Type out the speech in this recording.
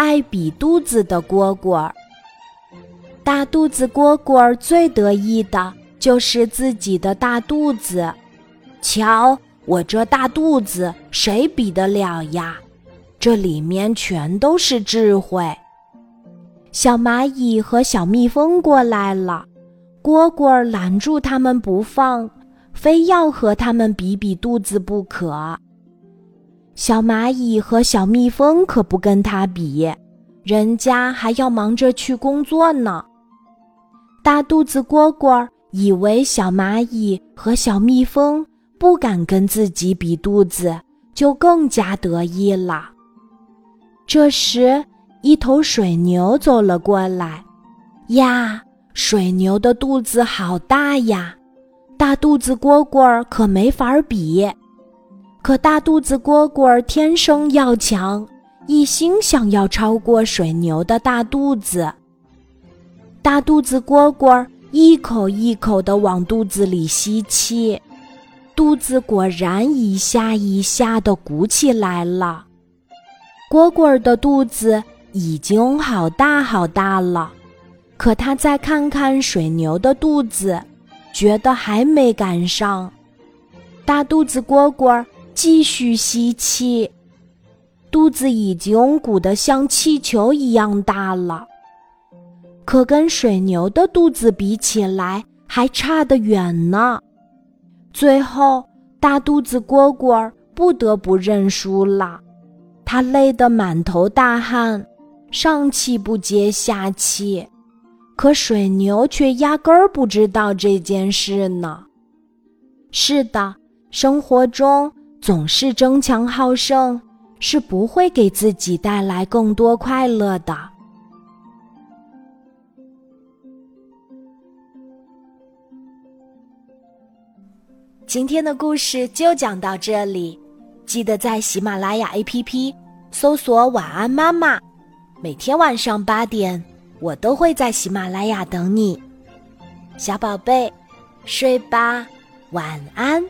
爱比肚子的蝈蝈。大肚子蝈蝈最得意的就是自己的大肚子，瞧我这大肚子，谁比得了呀？这里面全都是智慧。小蚂蚁和小蜜蜂过来了，蝈蝈拦住它们不放，非要和它们比比肚子不可。小蚂蚁和小蜜蜂可不跟它比，人家还要忙着去工作呢。大肚子蝈蝈以为小蚂蚁和小蜜蜂不敢跟自己比肚子，就更加得意了。这时，一头水牛走了过来。呀，水牛的肚子好大呀！大肚子蝈蝈可没法比。可大肚子蝈蝈天生要强，一心想要超过水牛的大肚子。大肚子蝈蝈一口一口地往肚子里吸气，肚子果然一下一下地鼓起来了。蝈蝈的肚子已经好大好大了，可它再看看水牛的肚子，觉得还没赶上。大肚子蝈蝈继续吸气，肚子已经鼓得像气球一样大了，可跟水牛的肚子比起来还差得远呢。最后，大肚子蝈蝈不得不认输了。他累得满头大汗，上气不接下气，可水牛却压根儿不知道这件事呢。是的，生活中总是争强好胜，是不会给自己带来更多快乐的。今天的故事就讲到这里。记得在喜马拉雅 APP 搜索“晚安妈妈”，每天晚上八点，我都会在喜马拉雅等你，小宝贝，睡吧，晚安。